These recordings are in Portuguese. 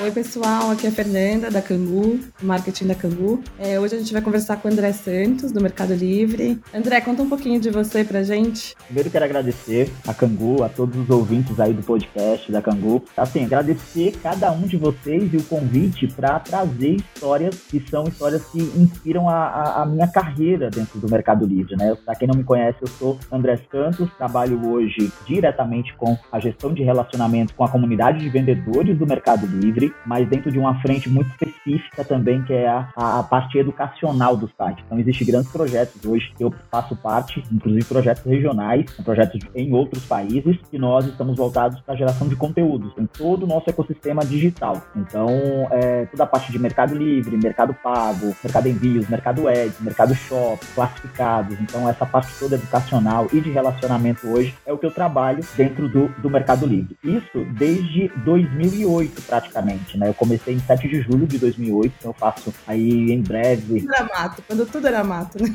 Oi, pessoal, aqui é a Fernanda da Cangu, marketing da Cangu. É, hoje a gente vai conversar com o André Santos, do Mercado Livre. André, conta um pouquinho de você pra gente. Primeiro quero agradecer a Cangu, a todos os ouvintes aí do podcast da Cangu. Assim, agradecer cada um de vocês e o convite para trazer histórias que são histórias que inspiram a, a, a, minha carreira dentro do Mercado Livre, né? Pra quem não me conhece, eu sou André Santos, trabalho hoje diretamente com a gestão de relacionamento com a comunidade de vendedores do Mercado Livre mas dentro de uma frente muito específica também, que é a, a, parte educacional do site. Então, existem grandes projetos hoje que eu faço parte, inclusive projetos regionais, projetos em outros países, que nós estamos voltados para a geração de conteúdos em todo o nosso ecossistema digital. Então, é, toda a parte de mercado livre, mercado pago, mercado envios, mercado ads, mercado shop, classificados. Então, essa parte toda educacional e de relacionamento hoje é o que eu trabalho dentro do, do mercado livre. Isso desde 2008, praticamente né? Eu comecei em 7 de julho de 2008, então eu faço aí em breve. Tudo era mato, quando tudo era mato, né,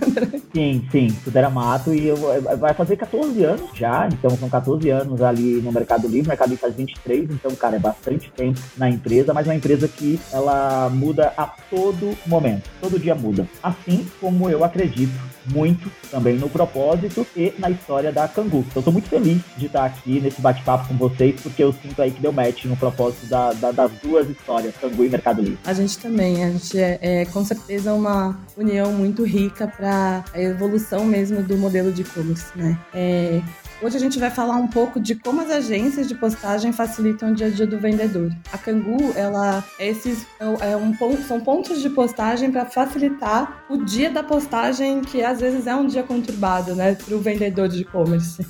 Sim, sim, tudo era mato e eu, vai fazer 14 anos já, então são 14 anos ali no Mercado Livre, o Mercado Livre faz 23, então, cara, é bastante tempo na empresa, mas é uma empresa que ela muda a todo momento, todo dia muda. Assim como eu acredito muito também no propósito e na história da Cangu. Então, estou muito feliz de estar aqui nesse bate-papo com vocês, porque eu sinto aí que deu match no propósito da, da, das duas histórias, Cangu e Mercado Livre. A gente também, a gente é, é com certeza uma união muito rica para a evolução mesmo do modelo de e-commerce, né? É, Hoje a gente vai falar um pouco de como as agências de postagem facilitam o dia a dia do vendedor. A Cangu, ela é esses é um, são pontos de postagem para facilitar o dia da postagem, que às vezes é um dia conturbado, né, para o vendedor de e-commerce.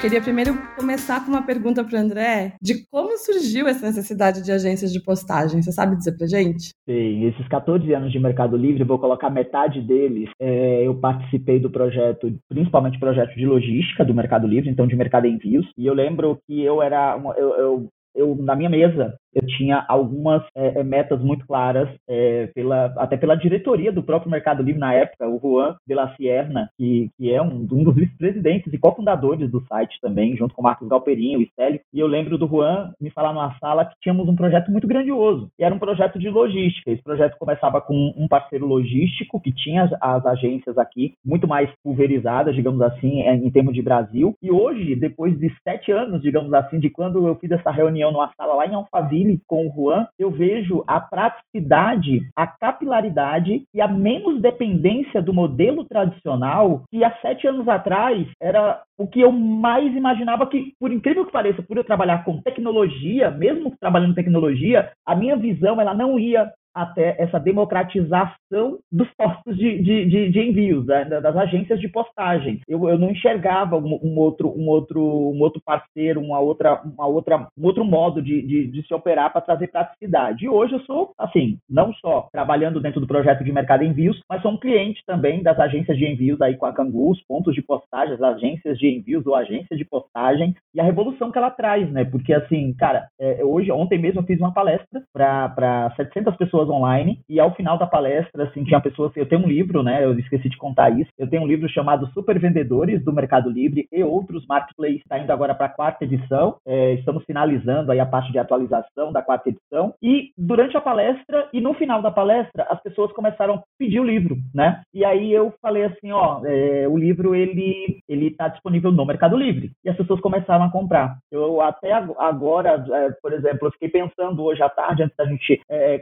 Queria primeiro começar com uma pergunta para André de como surgiu essa necessidade de agências de postagem. Você sabe dizer para gente? Sim, esses 14 anos de Mercado Livre, vou colocar metade deles. É, eu participei do projeto, principalmente projeto de logística do Mercado Livre, então de mercado envios. E eu lembro que eu era, eu, eu eu, na minha mesa, eu tinha algumas é, é, metas muito claras, é, pela, até pela diretoria do próprio Mercado Livre na época, o Juan de la Sierna, que, que é um, um dos vice-presidentes e cofundadores do site também, junto com o Marcos Galperin, o Estélio. E eu lembro do Juan me falar numa sala que tínhamos um projeto muito grandioso, e era um projeto de logística. Esse projeto começava com um parceiro logístico, que tinha as, as agências aqui muito mais pulverizadas, digamos assim, em, em termos de Brasil. E hoje, depois de sete anos, digamos assim, de quando eu fiz essa reunião numa sala lá em Alphaville, Com o Juan, eu vejo a praticidade, a capilaridade e a menos dependência do modelo tradicional que há sete anos atrás era o que eu mais imaginava que, por incrível que pareça, por eu trabalhar com tecnologia, mesmo trabalhando em tecnologia, a minha visão ela não ia até essa democratização dos postos de, de, de, de envios, né, das agências de postagem. Eu, eu não enxergava um, um, outro, um, outro, um outro parceiro, uma outra, uma outra, um outro modo de, de, de se operar para trazer praticidade. E hoje eu sou, assim, não só trabalhando dentro do projeto de mercado envios, mas sou um cliente também das agências de envios aí com a Cangu, os pontos de postagem, as agências de envios ou agências de postagem e a revolução que ela traz, né? Porque, assim, cara, é, hoje, ontem mesmo eu fiz uma palestra para 700 pessoas pessoas online e ao final da palestra, assim, tinha pessoas, eu tenho um livro, né, eu esqueci de contar isso, eu tenho um livro chamado Super Vendedores do Mercado Livre e outros marketplaces, está indo agora para a quarta edição, é, estamos finalizando aí a parte de atualização da quarta edição e durante a palestra e no final da palestra, as pessoas começaram a pedir o livro, né, e aí eu falei assim, ó, é, o livro, ele ele está disponível no Mercado Livre e as pessoas começaram a comprar. Eu até agora, é, por exemplo, eu fiquei pensando hoje à tarde, antes da gente é,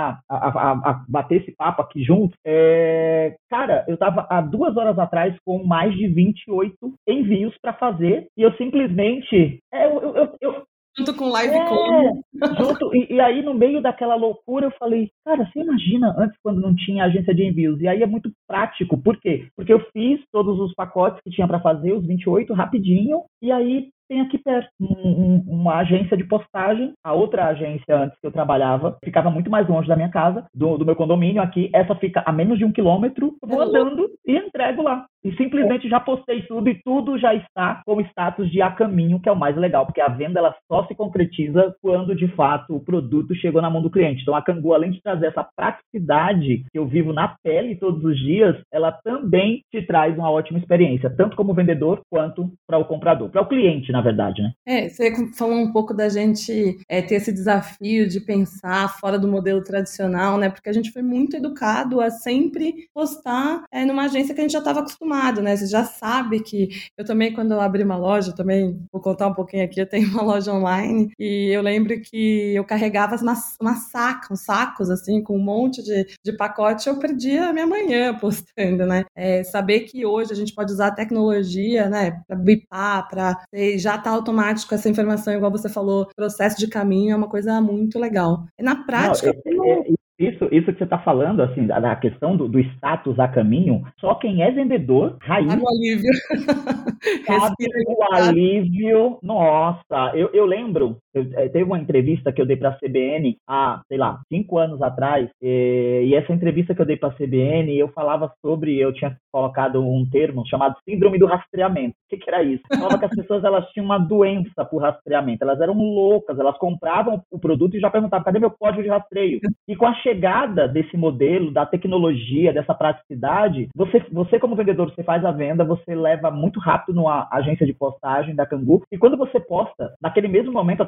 a, a, a, bater esse papo aqui junto, é, cara, eu estava há duas horas atrás com mais de 28 envios para fazer e eu simplesmente. É, eu, eu, eu, Junto com live é, junto, e, e, aí, no meio daquela loucura, eu falei, cara, você imagina antes quando não tinha agência de envios? E aí é muito prático. Por quê? Porque eu fiz todos os pacotes que tinha para fazer, os 28, rapidinho, e aí tem aqui perto um, uma agência de postagem. A outra agência antes que eu trabalhava ficava muito mais longe da minha casa, do, do meu condomínio aqui. Essa fica a menos de um quilômetro. Eu vou andando e entrego lá. E simplesmente já postei tudo e tudo já está com status de a caminho, que é o mais legal, porque a venda ela só se concretiza quando de fato o produto chegou na mão do cliente. Então a Cangu, além de trazer essa praticidade que eu vivo na pele todos os dias, ela também te traz uma ótima experiência, tanto como vendedor quanto para o comprador, para o cliente, na verdade, né? É, você falou um pouco da gente é, ter esse desafio de pensar fora do modelo tradicional, né? Porque a gente foi muito educado a sempre postar é, numa agência que a gente já estava acostumado, né? Você já sabe que eu também, quando eu abri uma loja, também vou contar um pouquinho aqui, eu tenho uma loja online e eu lembro que eu carregava umas, umas sacas, uns sacos, assim, com um monte de, de pacote, eu perdia a minha manhã postando, né? É, saber que hoje a gente pode usar a tecnologia, né, para bipar, para já tá automático essa informação, igual você falou, processo de caminho é uma coisa muito legal. E na prática, Não, é, é, isso, isso que você está falando, assim, da, da questão do, do, status a caminho, só quem é vendedor, raiz. Sabe o alívio. Sabe o alívio. Nossa, eu, eu lembro, eu, eh, teve uma entrevista que eu dei para a CBN há, sei lá, cinco anos atrás, e, e essa entrevista que eu dei para a CBN, eu falava sobre, eu tinha colocado um termo chamado síndrome do rastreamento. O que, que era isso? Eu falava que as pessoas elas tinham uma doença por rastreamento, elas eram loucas, elas compravam o produto e já perguntavam, cadê meu código de rastreio? E com a chegada desse modelo, da tecnologia, dessa praticidade, você, você como vendedor, você faz a venda, você leva muito rápido numa agência de postagem da Cangu, e quando você posta, naquele mesmo momento, a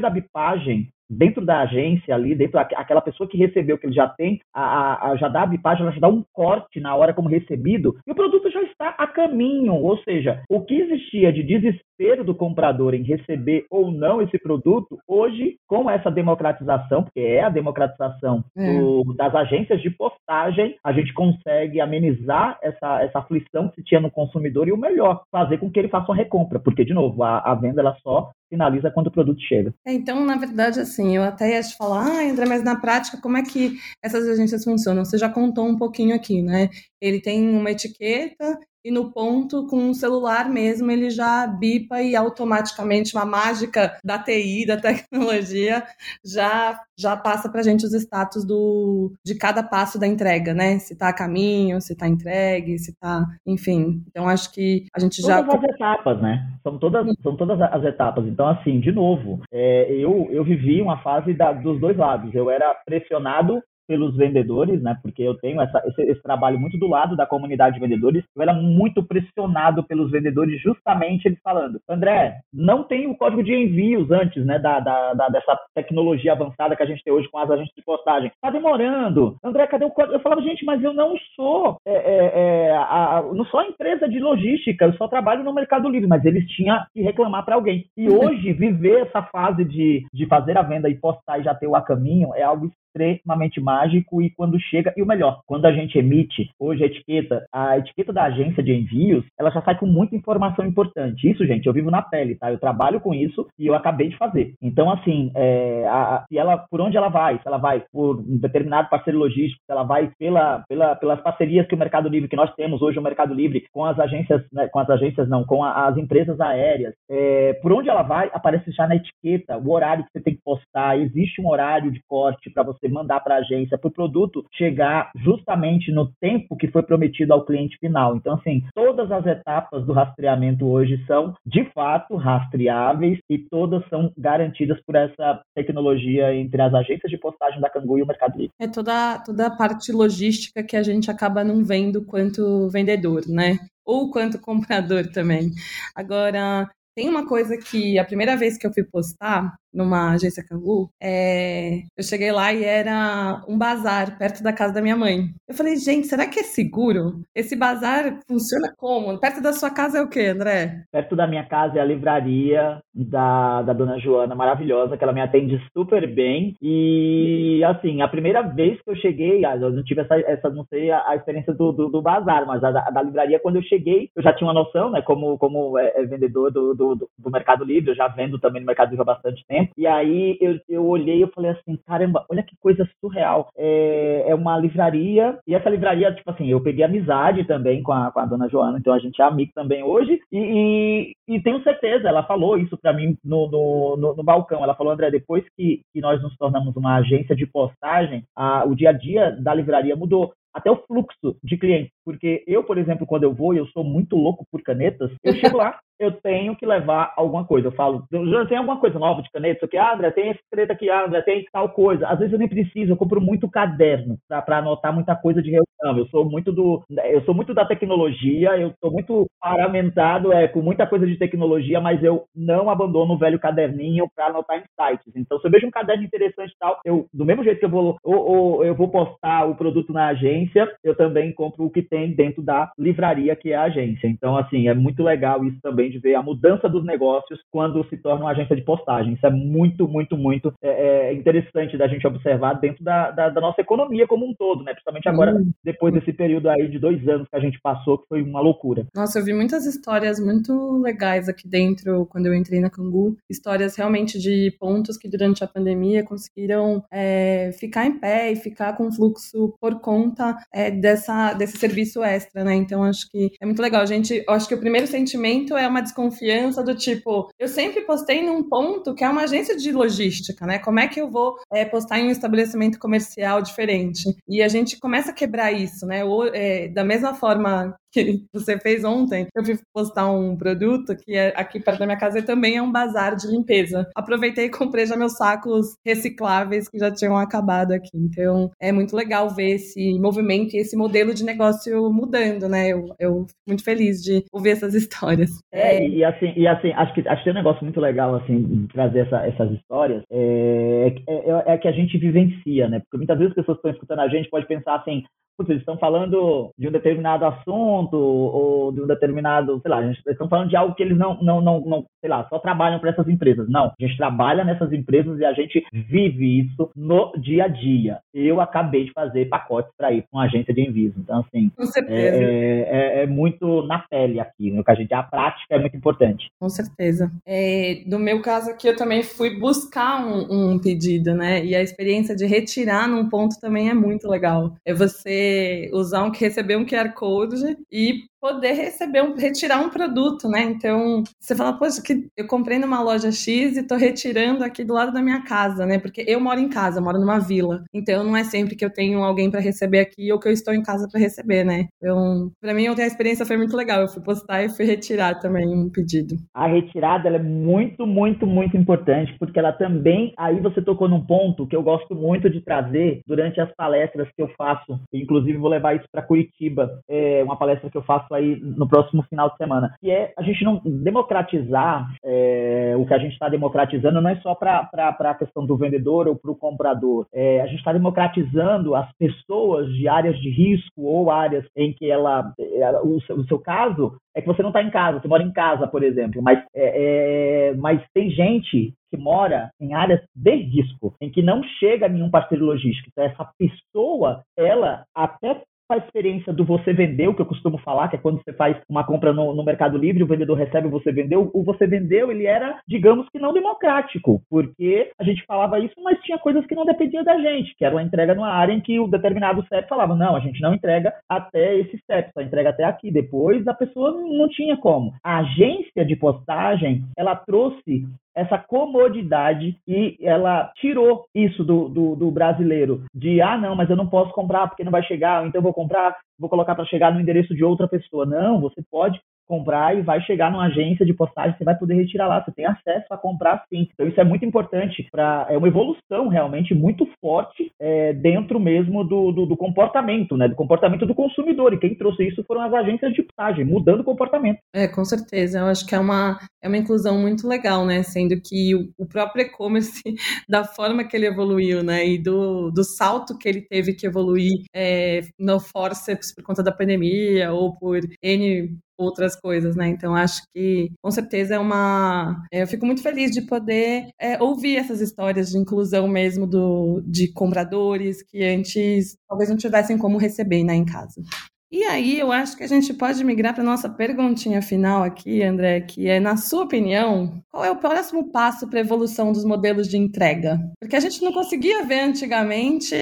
da bipagem dentro da agência ali, dentro daquela pessoa que recebeu, que ele já tem, a, a, já dá a bipagem, ela já dá um corte na hora como recebido, e o produto já está a caminho. Ou seja, o que existia de desespero do comprador em receber ou não esse produto, hoje, com essa democratização, porque é a democratização é. do, das agências de postagem, a gente consegue amenizar essa, essa aflição que se tinha no consumidor e o melhor, fazer com que ele faça uma recompra, porque, de novo, a, a venda ela só finaliza quando o produto chega. É, então, na verdade, assim, eu até ia te falar, ah, André, mas na prática, como é que essas agências funcionam? Você já contou um pouquinho aqui, né? Ele tem uma etiqueta e no ponto, com o celular mesmo, ele já bipa e automaticamente uma mágica da TI, da tecnologia, já já passa para a gente os status do, de cada passo da entrega, né? Se está a caminho, se está entregue, se está, enfim. Então acho que a gente todas já todas as etapas, né? São todas são todas as etapas. Então assim, de novo, é, eu eu vivi uma fase da, dos dois lados. Eu era pressionado pelos vendedores, né? Porque eu tenho essa, esse, esse, trabalho muito do lado da comunidade de vendedores. Eu era muito pressionado pelos vendedores, justamente eles falando, André, não tem o código de envios antes, né? Da, da, da, dessa tecnologia avançada que a gente tem hoje com as agências de postagem. Tá demorando. André, cadê o código? Eu falava, gente, mas eu não sou, é, é, é, a, não sou empresa de logística, eu só trabalho no Mercado Livre, mas eles tinham que reclamar para alguém. E hoje, viver essa fase de, de fazer a venda e postar e já ter o a caminho é algo extremamente mágico e quando chega, e o melhor, quando a gente emite hoje a etiqueta, a etiqueta da agência de envios, ela já sai com muita informação importante. Isso, gente, eu vivo na pele, tá? Eu trabalho com isso e eu acabei de fazer. Então, assim, é, a, se ela, por onde ela vai? Se ela vai por um determinado parceiro logístico, se ela vai pela, pela, pelas parcerias que o Mercado Livre, que nós temos hoje o Mercado Livre, com as agências, né, com as agências não, com a, as empresas aéreas, é, por onde ela vai, aparece já na etiqueta o horário que você tem que postar, existe um horário de corte para você mandar para a agência, para o produto chegar justamente no tempo que foi prometido ao cliente final. Então, assim, todas as etapas do rastreamento hoje são, de fato, rastreáveis e todas são garantidas por essa tecnologia entre as agências de postagem da Cangu e o Mercado Livre. É toda, toda a parte logística que a gente acaba não vendo quanto vendedor, né? Ou quanto comprador também. Agora, tem uma coisa que a primeira vez que eu fui postar, numa agência Cangu, é, eu cheguei lá e era um bazar perto da casa da minha mãe. Eu falei, gente, será que é seguro? Esse bazar funciona como? Perto da sua casa é o quê, André? Perto da minha casa é a livraria da, da dona Joana, maravilhosa, que ela me atende super bem. E, assim, a primeira vez que eu cheguei, eu não tive essa, essa não sei, a, a experiência do, do, do, bazar, mas a, da livraria, quando eu cheguei, eu já tinha uma noção, né, como, como é, é vendedor do, do, do Mercado Livre, eu já vendo também no Mercado Livre há bastante tempo tempo. E aí eu, eu olhei e falei assim, caramba, olha que coisa surreal. É, é uma livraria, e essa livraria, tipo assim, eu peguei amizade também com a, com a dona Joana, então a gente é amigo também hoje, e, e, e tenho certeza, ela falou isso para mim no, no, no, no, balcão. Ela falou, André, depois que, que nós nos tornamos uma agência de postagem, a, o dia a dia da livraria mudou até o fluxo de clientes. Porque eu, por exemplo, quando eu vou e eu sou muito louco por canetas, eu chego lá, eu tenho que levar alguma coisa. Eu falo, já tem alguma coisa nova de caneta, isso ah, André, tem esse caneta aqui, ah, André, tem tal coisa. Às vezes eu nem preciso, eu compro muito caderno para anotar muita coisa de reunião. Eu sou muito do, eu sou muito da tecnologia, eu sou muito paramentado é, com muita coisa de tecnologia, mas eu não abandono o velho caderninho para anotar insights. Então, se eu vejo um caderno interessante e tal, eu, do mesmo jeito que eu vou, ou, ou, eu vou postar o produto na agência, eu também compro o que tem dentro da livraria que é a agência. Então, assim, é muito legal isso também de ver a mudança dos negócios quando se torna uma agência de postagem. Isso é muito, muito, muito é, é interessante da gente observar dentro da, da, da, nossa economia como um todo, né? Principalmente agora, uhum. depois desse período aí de dois anos que a gente passou, que foi uma loucura. Nossa, eu vi muitas histórias muito legais aqui dentro quando eu entrei na Cangu. Histórias realmente de pontos que durante a pandemia conseguiram é, ficar em pé e ficar com fluxo por conta é, dessa, desse serviço extra, né? Então acho que é muito legal. A gente, acho que o primeiro sentimento é uma uma desconfiança do tipo, eu sempre postei num ponto que é uma agência de logística, né? Como é que eu vou é, postar em um estabelecimento comercial diferente? E a gente começa a quebrar isso, né? Ou, é, da mesma forma que você fez ontem, eu fui postar um produto que é aqui perto da minha casa e também é um bazar de limpeza. Aproveitei e comprei já meus sacos recicláveis que já tinham acabado aqui. Então é muito legal ver esse movimento e esse modelo de negócio mudando, né? Eu, eu fico muito feliz de ouvir essas histórias. É, e assim, e assim acho que acho que tem um negócio muito legal assim trazer essa, essas histórias é, é, é, é que a gente vivencia, né? Porque muitas vezes as pessoas estão escutando a gente pode pensar assim, putz, eles estão falando de um determinado assunto ou de um determinado, sei lá, eles estão falando de algo que eles não, não, não, não sei lá, só trabalham para essas empresas. Não, a gente trabalha nessas empresas e a gente vive isso no dia a dia. Eu acabei de fazer pacotes para ir para uma agência de envios. Então, assim, Com certeza. É, é, é, muito na pele aqui, no que a gente, a prática é muito importante. Com certeza. É, no meu caso aqui, eu também fui buscar um, um pedido, né? E a experiência de retirar num ponto também é muito legal. É você usar um receber um QR Code e poder receber um, retirar um produto, né? Então, você fala, poxa, que eu comprei numa loja X e tô retirando aqui do lado da minha casa, né? Porque eu moro em casa, moro numa vila. Então, não é sempre que eu tenho alguém para receber aqui ou que eu estou em casa para receber, né? Então, para mim, ontem a experiência foi muito legal. Eu fui postar e fui retirar também um pedido. A retirada é muito, muito, muito importante, porque ela também, aí você tocou num ponto que eu gosto muito de trazer durante as palestras que eu faço. Inclusive, vou levar isso para Curitiba, é uma palestra que eu faço aí no próximo final de semana, que é a gente não democratizar é, o que a gente está democratizando não é só para a questão do vendedor ou para o comprador. É, a gente está democratizando as pessoas de áreas de risco ou áreas em que ela, ela o, seu, o seu caso é que você não está em casa, você mora em casa, por exemplo, mas, é, é, mas tem gente que mora em áreas de risco, em que não chega nenhum parceiro logístico. Então, essa pessoa, ela até a experiência do você vender, o que eu costumo falar, que é quando você faz uma compra no, no Mercado Livre, o vendedor recebe, você vendeu. O você vendeu, ele era, digamos que não democrático, porque a gente falava isso, mas tinha coisas que não dependiam da gente, que era uma entrega numa área em que o determinado CEP falava, não, a gente não entrega até esse CEP, só entrega até aqui. Depois a pessoa não tinha como. A agência de postagem, ela trouxe essa comodidade e ela tirou isso do, do, do, brasileiro de ah não, mas eu não posso comprar porque não vai chegar, então eu vou comprar, vou colocar para chegar no endereço de outra pessoa. Não, você pode comprar e vai chegar numa agência de postagem, você vai poder retirar lá, você tem acesso a comprar sim. Então isso é muito importante para é uma evolução realmente muito forte é, dentro mesmo do, do, do, comportamento, né, do comportamento do consumidor. E quem trouxe isso foram as agências de postagem, mudando o comportamento. É, com certeza. Eu acho que é uma é uma inclusão muito legal, né, sendo que o, o próprio e-commerce da forma que ele evoluiu, né, e do, do salto que ele teve que evoluir é, no forceps por conta da pandemia ou por N outras coisas, né? Então acho que com certeza é uma. É, eu fico muito feliz de poder é, ouvir essas histórias de inclusão mesmo do, de compradores que antes talvez não tivessem como receber né, em casa. E aí eu acho que a gente pode migrar para nossa perguntinha final aqui, André, que é, na sua opinião, qual é o próximo passo para a evolução dos modelos de entrega? Porque a gente não conseguia ver antigamente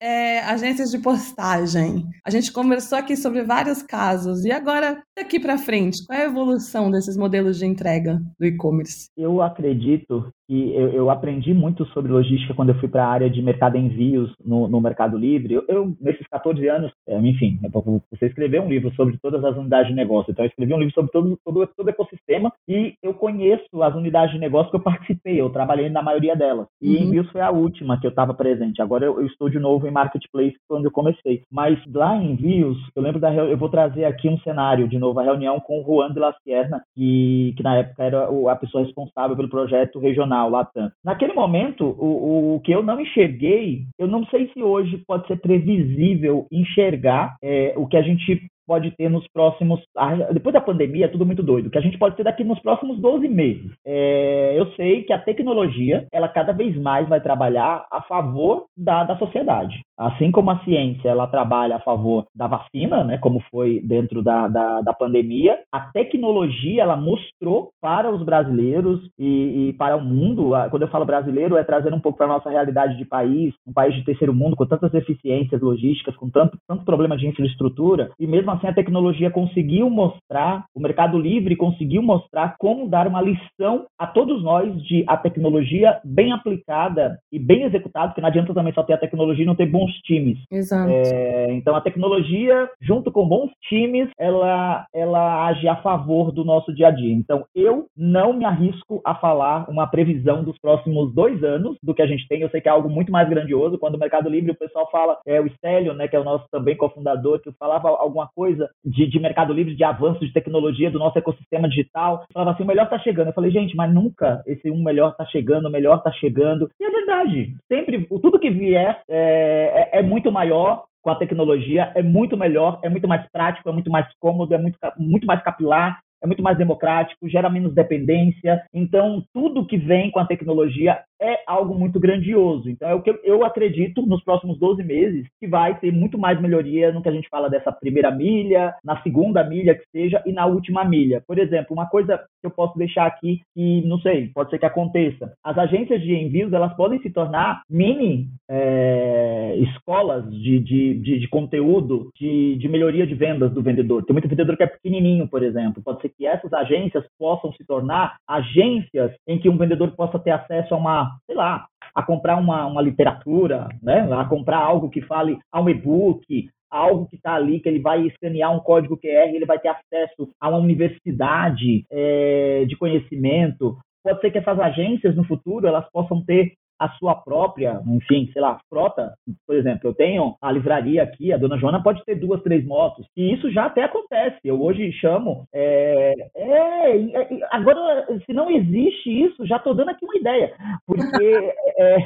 é, agências de postagem. A gente conversou aqui sobre vários casos. E agora, daqui para frente, qual é a evolução desses modelos de entrega do e-commerce? Eu acredito que eu, eu, aprendi muito sobre logística quando eu fui para a área de mercado envios no, no Mercado Livre. Eu, eu, nesses 14 anos, é, enfim, você escreveu um livro sobre todas as unidades de negócio. Então, eu escrevi um livro sobre todo, todo, todo o ecossistema e eu conheço as unidades de negócio que eu participei. Eu trabalhei na maioria delas. E uhum. envios foi a última que eu estava presente. Agora eu, eu, estou de novo em marketplace quando eu comecei. Mas lá em envios, eu lembro da eu vou trazer aqui um cenário de novo, a reunião com o Juan de la Sierra, que, que na época era a pessoa responsável pelo projeto regional Latam. Naquele momento, o, o que eu não enxerguei, eu não sei se hoje pode ser previsível enxergar é, o que a gente pode ter nos próximos. Depois da pandemia, é tudo muito doido. que a gente pode ter daqui nos próximos 12 meses. É, eu sei que a tecnologia, ela cada vez mais vai trabalhar a favor da, da sociedade. Assim como a ciência, ela trabalha a favor da vacina, né, como foi dentro da, da, da pandemia, a tecnologia, ela mostrou para os brasileiros e, e para o mundo, quando eu falo brasileiro, é trazer um pouco para a nossa realidade de país, um país de terceiro mundo, com tantas deficiências logísticas, com tanto, tanto problema de infraestrutura, e mesmo assim a tecnologia conseguiu mostrar, o Mercado Livre conseguiu mostrar como dar uma lição a todos nós de a tecnologia bem aplicada e bem executada, porque não adianta também só ter a tecnologia e não ter bons times. Exato. É, então a tecnologia, junto com bons times, ela, ela age a favor do nosso dia a dia. Então eu não me arrisco a falar uma previsão dos próximos dois anos do que a gente tem. Eu sei que é algo muito mais grandioso. Quando o Mercado Livre, o pessoal fala, é o Stélio, né, que é o nosso também cofundador, que falava alguma coisa de, de Mercado Livre, de avanço de tecnologia do nosso ecossistema digital. Falava assim, o melhor está chegando. Eu falei, gente, mas nunca esse um melhor está chegando, o melhor está chegando. E é verdade. Sempre, tudo que vier é, é, é muito maior com a tecnologia, é muito melhor, é muito mais prático, é muito mais cômodo, é muito, muito mais capilar, é muito mais democrático, gera menos dependência. Então, tudo que vem com a tecnologia é algo muito grandioso. Então, é o que eu acredito nos próximos 12 meses que vai ter muito mais melhoria no que a gente fala dessa primeira milha, na segunda milha que seja e na última milha. Por exemplo, uma coisa que eu posso deixar aqui que, não sei, pode ser que aconteça. As agências de envios, elas podem se tornar mini é, escolas de, de, de, de conteúdo de, de melhoria de vendas do vendedor. Tem muito vendedor que é pequenininho, por exemplo. Pode ser que essas agências possam se tornar agências em que um vendedor possa ter acesso a uma, sei lá, a comprar uma, uma literatura, né? a comprar algo que fale a um e-book, algo que está ali, que ele vai escanear um código QR, ele vai ter acesso a uma universidade é, de conhecimento. Pode ser que essas agências no futuro elas possam ter a sua própria, enfim, sei lá, frota. Por exemplo, eu tenho a livraria aqui, a dona Joana pode ter duas, três motos, e isso já até acontece. Eu hoje chamo. É, é, é agora, se não existe isso, já estou dando aqui uma ideia, porque é,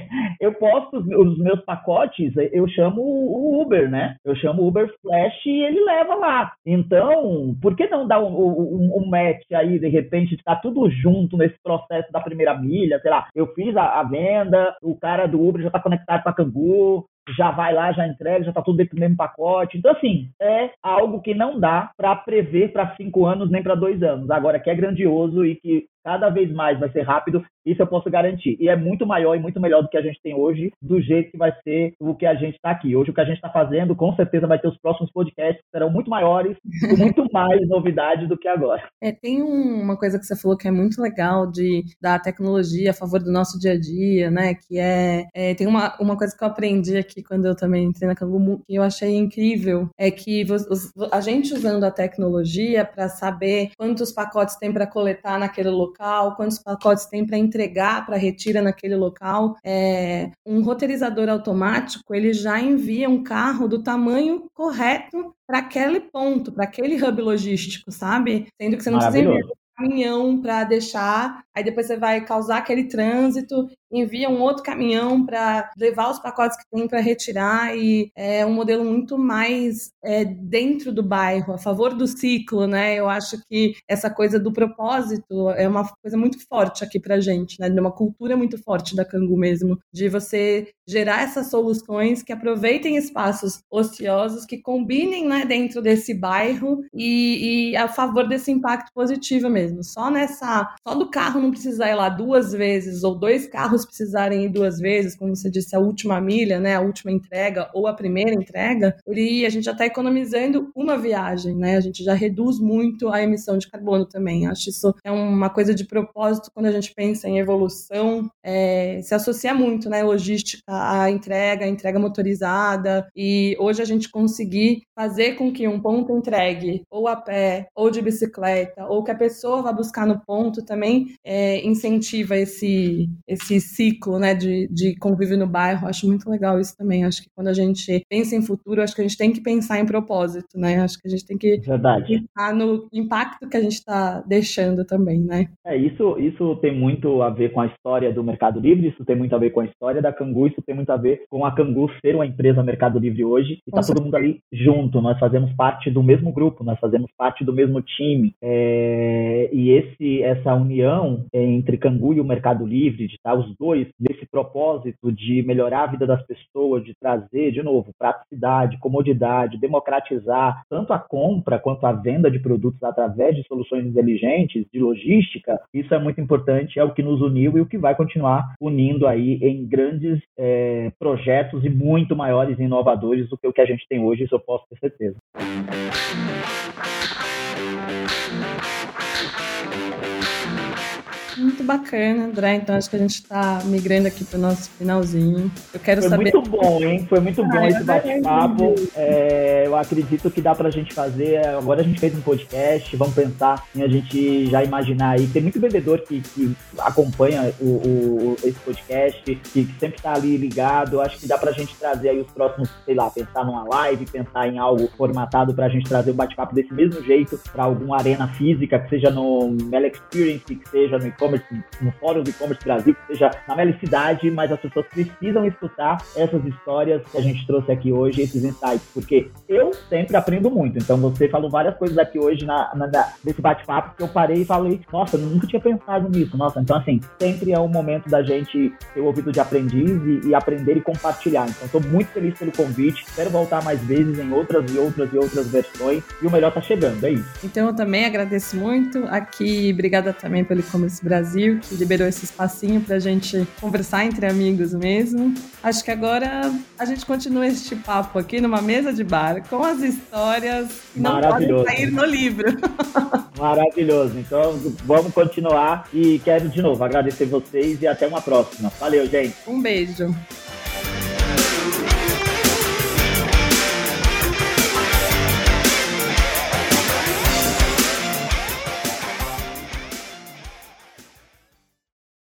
eu posto os meus pacotes, eu chamo o Uber, né? Eu chamo o Uber Flash e ele leva lá. Então, por que não dar um, um, um match aí, de repente, está tudo junto nesse processo da primeira milha, sei lá, eu fiz a, a venda, o cara do Uber já está conectado para Cangu, já vai lá, já entrega, já está tudo dentro do mesmo pacote. Então, assim, é algo que não dá para prever para cinco anos nem para dois anos. Agora, que é grandioso e que cada vez mais vai ser rápido, isso eu posso garantir. E é muito maior e muito melhor do que a gente tem hoje, do jeito que vai ser o que a gente está aqui. Hoje, o que a gente está fazendo, com certeza vai ter os próximos podcasts que serão muito maiores, com muito mais novidades do que agora. É, tem uma coisa que você falou que é muito legal de da tecnologia a favor do nosso dia a dia, né? Que é, é tem uma, uma coisa que eu aprendi aqui quando eu também entrei na Kangu, que eu achei incrível, é que a gente usando a tecnologia para saber quantos pacotes tem para coletar naquele local local, quantos pacotes tem para entregar para retira naquele local. É, um roteirizador automático ele já envia um carro do tamanho correto para aquele ponto, para aquele hub logístico, sabe? Sendo que você não precisa enviar caminhão para deixar aí depois você vai causar aquele trânsito, envia um outro caminhão para levar os pacotes que tem para retirar e é um modelo muito mais é, dentro do bairro, a favor do ciclo, né? Eu acho que essa coisa do propósito é uma coisa muito forte aqui para gente, né? De uma cultura muito forte da Cangu mesmo, de você gerar essas soluções que aproveitem espaços ociosos, que combinem né, dentro desse bairro e, e a favor desse impacto positivo mesmo. Só nessa, só do carro não precisar ir lá duas vezes ou dois carros precisarem ir duas vezes, como você disse, a última milha, né, a última entrega ou a primeira entrega, ele, a gente já está economizando uma viagem, né? A gente já reduz muito a emissão de carbono também. Acho isso é uma coisa de propósito quando a gente pensa em evolução, é, se associa muito, né? Logística a entrega, a entrega motorizada, e hoje a gente conseguir fazer com que um ponto entregue ou a pé, ou de bicicleta, ou que a pessoa vá buscar no ponto também é, incentiva esse, esse ciclo né, de, de convívio no bairro. Acho muito legal isso também. Acho que quando a gente pensa em futuro, acho que a gente tem que pensar em propósito, né? Acho que a gente tem que Verdade. pensar no impacto que a gente está deixando também, né? É, isso, isso tem muito a ver com a história do Mercado Livre, isso tem muito a ver com a história da Cangu, isso tem muito a ver com a Cangu ser uma empresa Mercado Livre hoje e tá todo mundo ali junto, nós fazemos parte do mesmo grupo, nós fazemos parte do mesmo time. É, e esse, essa união entre Cangu e o Mercado Livre, de estar os dois nesse propósito de melhorar a vida das pessoas, de trazer, de novo, praticidade, comodidade, democratizar tanto a compra quanto a venda de produtos através de soluções inteligentes, de logística, isso é muito importante, é o que nos uniu e o que vai continuar unindo aí em grandes é, projetos e muito maiores e inovadores do que o que a gente tem hoje, isso eu posso ter certeza. Muito bacana, André. Então acho que a gente está migrando aqui para o nosso finalzinho. Eu quero Foi saber. muito bom, hein? Foi muito bom esse bate-papo. É, eu acredito que dá para a gente fazer. Agora a gente fez um podcast, vamos pensar em a gente já imaginar aí. Tem muito vendedor que, que acompanha o, o, esse podcast, que, que sempre está ali ligado. Eu acho que dá para a gente trazer aí os próximos, sei lá, pensar numa live, pensar em algo formatado para a gente trazer o bate-papo desse mesmo jeito para alguma arena física, que seja no Mel Experience, que seja no e-commerce, no Fórum do E-Commerce Brasil, que seja na Melicidade, mas as pessoas precisam escutar essas histórias que a gente trouxe aqui hoje, esses insights, porque eu sempre aprendo muito. Então você falou várias coisas aqui hoje na, na nesse bate-papo que eu parei e falei, nossa, eu nunca tinha pensado nisso. Nossa, então assim, sempre é o momento da gente ter o ouvido de aprendiz e, e aprender e compartilhar. Então estou muito feliz pelo convite, espero voltar mais vezes em outras e outras e outras versões e o melhor tá chegando, é isso. Então eu também agradeço muito aqui, obrigada também pelo E-Commerce Brasil, que liberou esse espacinho para a gente conversar entre amigos mesmo. Acho que agora a gente continua este papo aqui numa mesa de bar com as histórias que não podem sair no livro. Maravilhoso. Então vamos continuar e quero de novo agradecer vocês e até uma próxima. Valeu, gente. Um beijo.